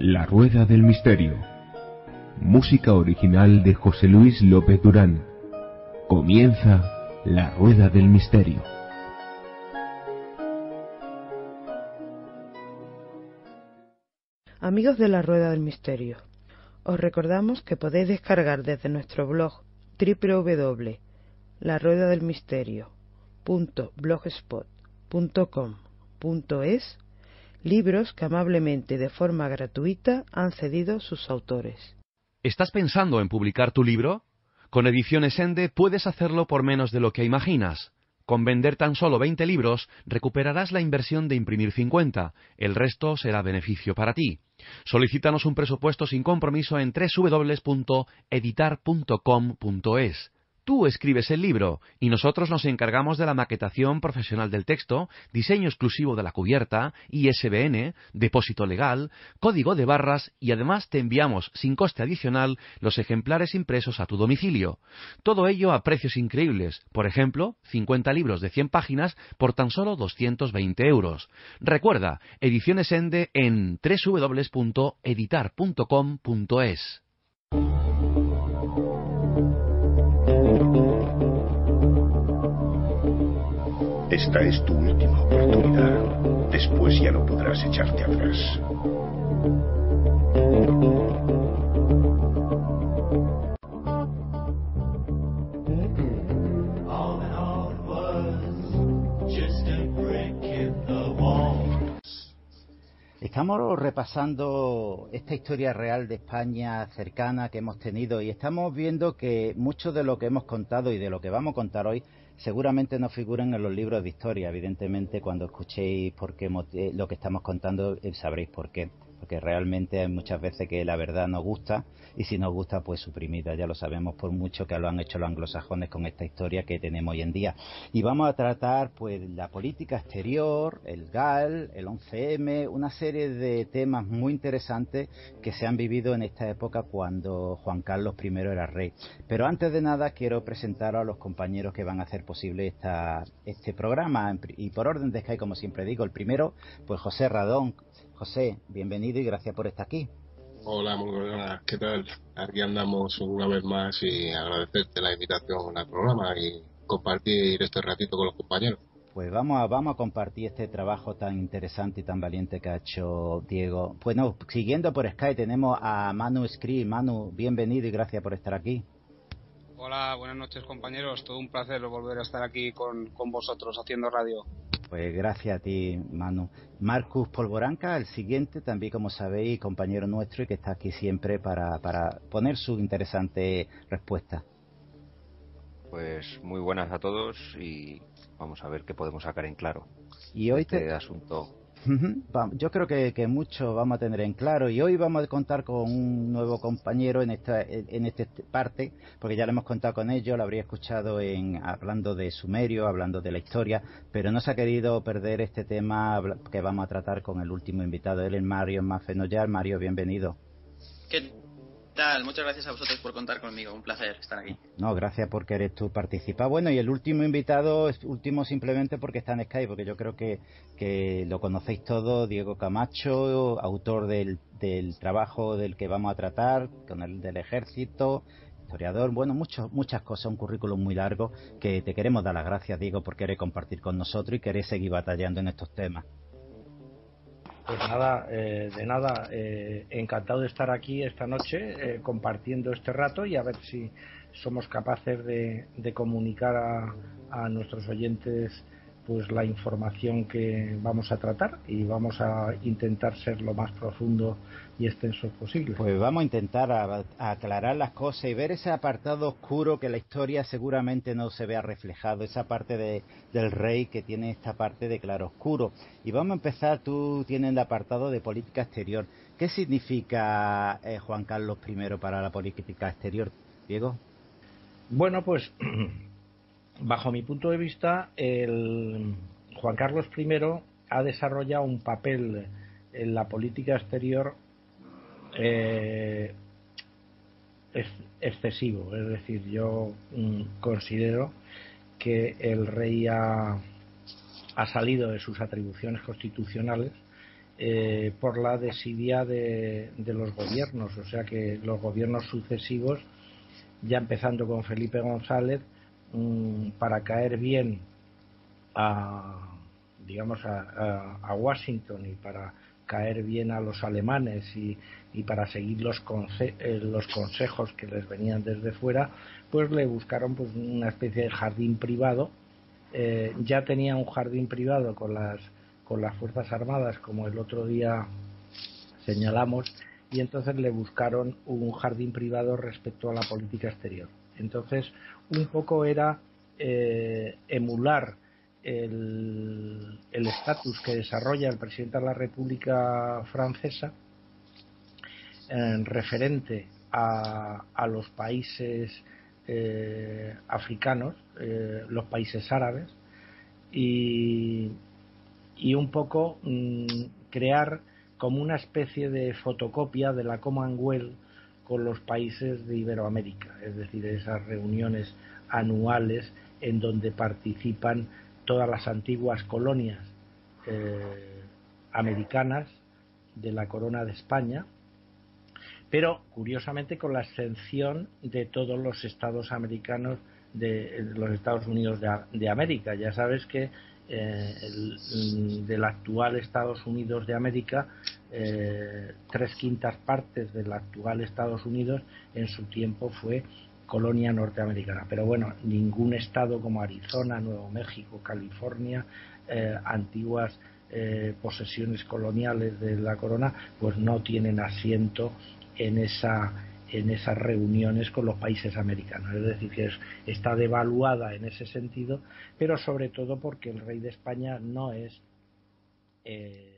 La Rueda del Misterio. Música original de José Luis López Durán. Comienza La Rueda del Misterio. Amigos de la Rueda del Misterio, os recordamos que podéis descargar desde nuestro blog www.laruedadelmisterio.blogspot.com.es libros que amablemente de forma gratuita han cedido sus autores. ¿Estás pensando en publicar tu libro? Con Ediciones Ende puedes hacerlo por menos de lo que imaginas. Con vender tan solo 20 libros recuperarás la inversión de imprimir 50. El resto será beneficio para ti. Solicítanos un presupuesto sin compromiso en www.editar.com.es. Tú escribes el libro y nosotros nos encargamos de la maquetación profesional del texto, diseño exclusivo de la cubierta, ISBN, depósito legal, código de barras y además te enviamos sin coste adicional los ejemplares impresos a tu domicilio. Todo ello a precios increíbles. Por ejemplo, 50 libros de 100 páginas por tan solo 220 euros. Recuerda, ediciones Ende en www.editar.com.es. Esta es tu última oportunidad. Después ya no podrás echarte atrás. Estamos repasando esta historia real de España cercana que hemos tenido y estamos viendo que mucho de lo que hemos contado y de lo que vamos a contar hoy seguramente no figuran en los libros de historia. Evidentemente, cuando escuchéis por qué, lo que estamos contando, eh, sabréis por qué porque realmente hay muchas veces que la verdad nos gusta y si nos gusta pues suprimida, ya lo sabemos por mucho que lo han hecho los anglosajones con esta historia que tenemos hoy en día. Y vamos a tratar pues la política exterior, el GAL, el 11M, una serie de temas muy interesantes que se han vivido en esta época cuando Juan Carlos I era rey. Pero antes de nada quiero presentar a los compañeros que van a hacer posible esta, este programa y por orden de Sky como siempre digo, el primero pues José Radón, José, bienvenido y gracias por estar aquí. Hola, muy buenas, ¿qué tal? Aquí andamos una vez más y agradecerte la invitación al programa y compartir este ratito con los compañeros. Pues vamos a, vamos a compartir este trabajo tan interesante y tan valiente que ha hecho Diego. Bueno, siguiendo por Sky tenemos a Manu Scree. Manu, bienvenido y gracias por estar aquí. Hola, buenas noches compañeros. Todo un placer volver a estar aquí con, con vosotros haciendo radio. Pues gracias a ti, Manu. Marcus Polvoranca, el siguiente, también como sabéis, compañero nuestro y que está aquí siempre para, para poner su interesante respuesta. Pues muy buenas a todos y vamos a ver qué podemos sacar en claro. Y hoy este asunto yo creo que, que, mucho vamos a tener en claro y hoy vamos a contar con un nuevo compañero en esta en esta parte porque ya lo hemos contado con ellos lo habría escuchado en hablando de Sumerio hablando de la historia pero no se ha querido perder este tema que vamos a tratar con el último invitado él es Mario Mafenollar. Mario bienvenido. ¿Qué tal? Muchas gracias a vosotros por contar conmigo. Un placer estar aquí. No, gracias porque eres tú participar. Bueno, y el último invitado último simplemente porque está en Skype, porque yo creo que, que lo conocéis todo, Diego Camacho, autor del, del trabajo del que vamos a tratar, con el del ejército, historiador, bueno, mucho, muchas cosas, un currículum muy largo que te queremos dar las gracias, Diego, por querer compartir con nosotros y querer seguir batallando en estos temas. Pues nada, eh, de nada, eh, encantado de estar aquí esta noche eh, compartiendo este rato y a ver si somos capaces de, comunicar a, a, nuestros oyentes pues la información que vamos a tratar y vamos a intentar ser lo más profundo y extenso posible. Pues vamos a intentar aclarar las cosas y ver ese apartado oscuro que la historia seguramente no se vea reflejado, esa parte de, del rey que tiene esta parte de claro oscuro. Y vamos a empezar, tú tienes el apartado de política exterior. ¿Qué significa eh, Juan Carlos I para la política exterior, Diego? Bueno, pues bajo mi punto de vista, el Juan Carlos I ha desarrollado un papel en la política exterior eh, excesivo. Es decir, yo mm, considero que el rey ha, ha salido de sus atribuciones constitucionales eh, por la desidia de, los gobiernos, o sea que los gobiernos sucesivos, ya empezando con Felipe González, mm, para caer bien a, digamos, a, Washington y para caer bien a los alemanes y, para seguir los, eh, los consejos que les venían desde fuera, pues le buscaron pues una especie de jardín privado. Eh, ya tenía un jardín privado con las con las Fuerzas Armadas, como el otro día señalamos, y entonces le buscaron un jardín privado respecto a la política exterior. Entonces, un poco era eh, emular el estatus que desarrolla el presidente de la República Francesa en referente a, a los países eh, africanos, eh, los países árabes, y, y un poco mm, crear como una especie de fotocopia de la Commonwealth con los países de Iberoamérica, es decir, esas reuniones anuales en donde participan todas las antiguas colonias eh, americanas de la corona de España, pero curiosamente con la excepción de todos los estados americanos de los Estados Unidos de América. Ya sabes que eh, el, del actual Estados Unidos de América, eh, tres quintas partes del actual Estados Unidos en su tiempo fue colonia norteamericana. Pero bueno, ningún estado como Arizona, Nuevo México, California, eh, antiguas posesiones coloniales de la corona, pues no tienen asiento en esa en esas reuniones con los países americanos. Es decir, que está devaluada en ese sentido, pero sobre todo porque el rey de España no es. Eh,